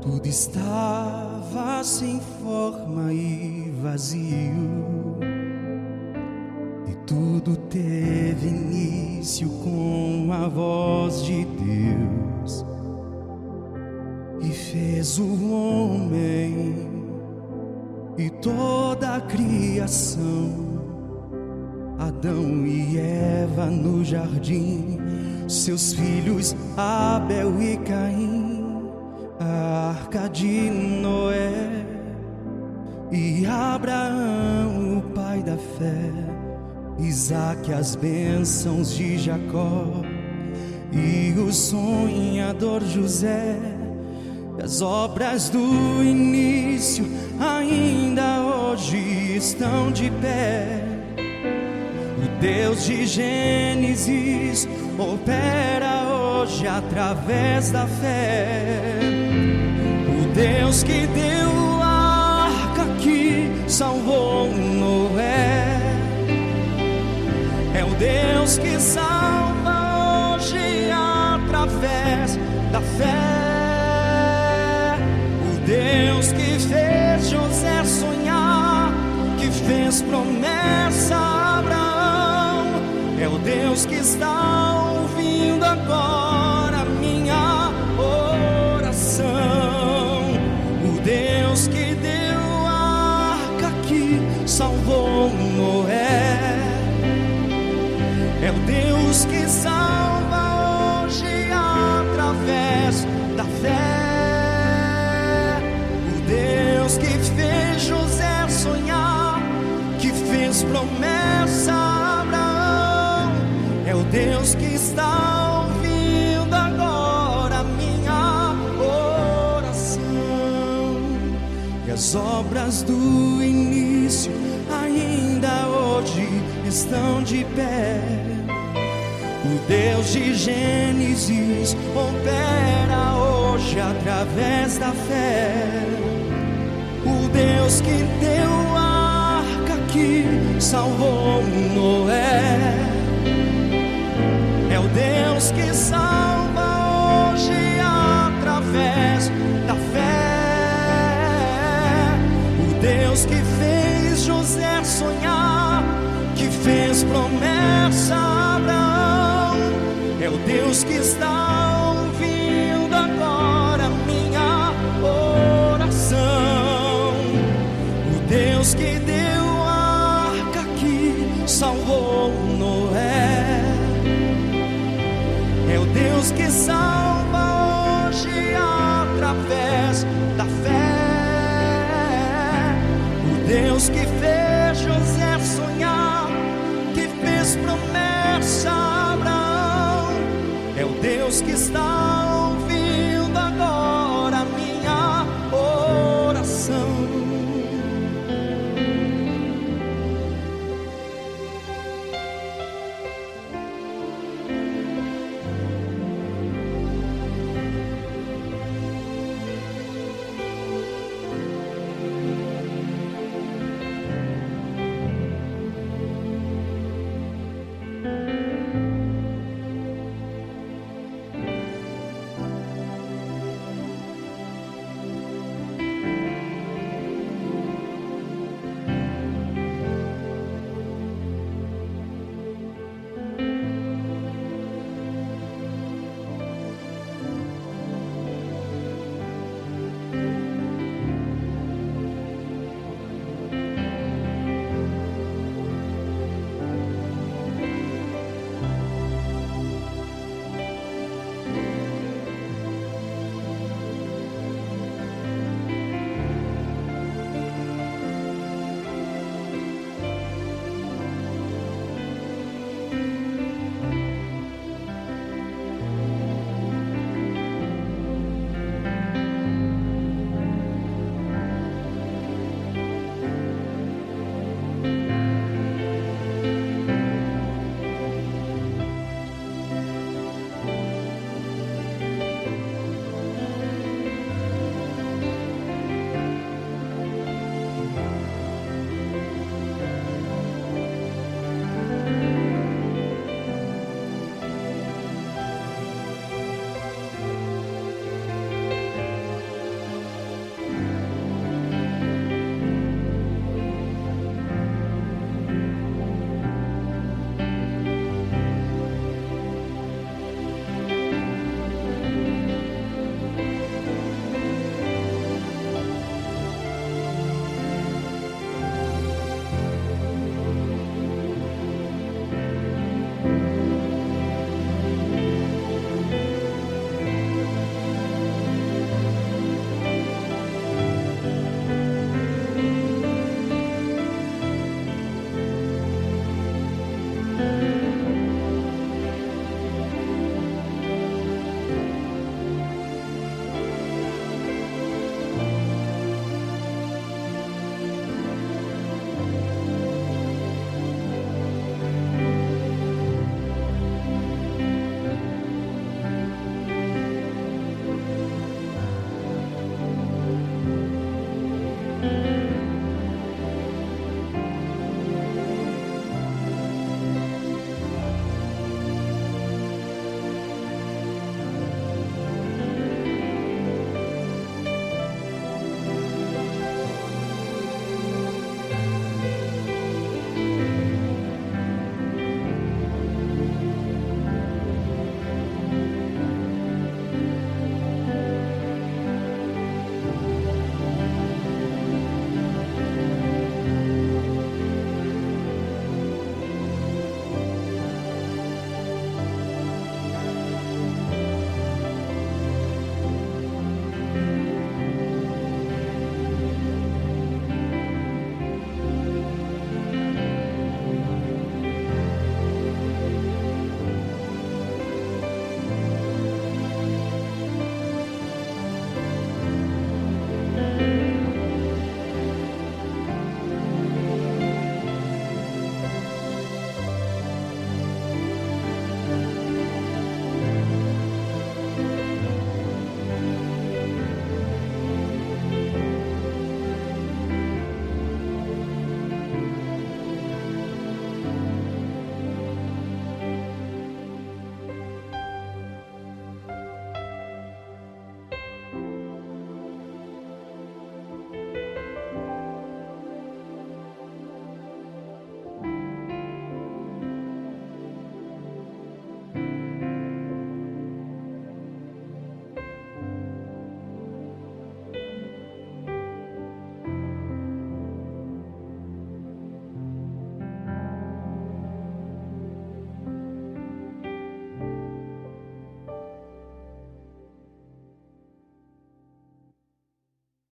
Tudo estava sem forma e vazio, e tudo teve início com a voz de Deus, e fez o homem e toda a criação. Adão e Eva no jardim, seus filhos Abel e Caim a arca de Noé e Abraão, o pai da fé, Isaac, as bênçãos de Jacó e o sonhador José. As obras do início ainda hoje estão de pé. O Deus de Gênesis opera hoje através da fé. Deus que deu a arca que salvou Noé. É o Deus que salva hoje através da fé. O Deus que fez José sonhar, que fez promessa a Abraão. É o Deus que está ouvindo agora Deus que salva hoje através da fé. O Deus que fez José sonhar, que fez promessa a Abraão. É o Deus que está ouvindo agora minha oração. E as obras do início ainda hoje estão de pé. O Deus de Gênesis opera hoje através da fé. O Deus que deu a arca que salvou Noé. É o Deus que salva hoje através da fé. O Deus que fez José sonhar, que fez promessa a Abraão. É o Deus que está ouvindo agora minha oração. O Deus que deu a arca que salvou Noé. É o Deus que salva hoje através da fé. O Deus que fez Deus que está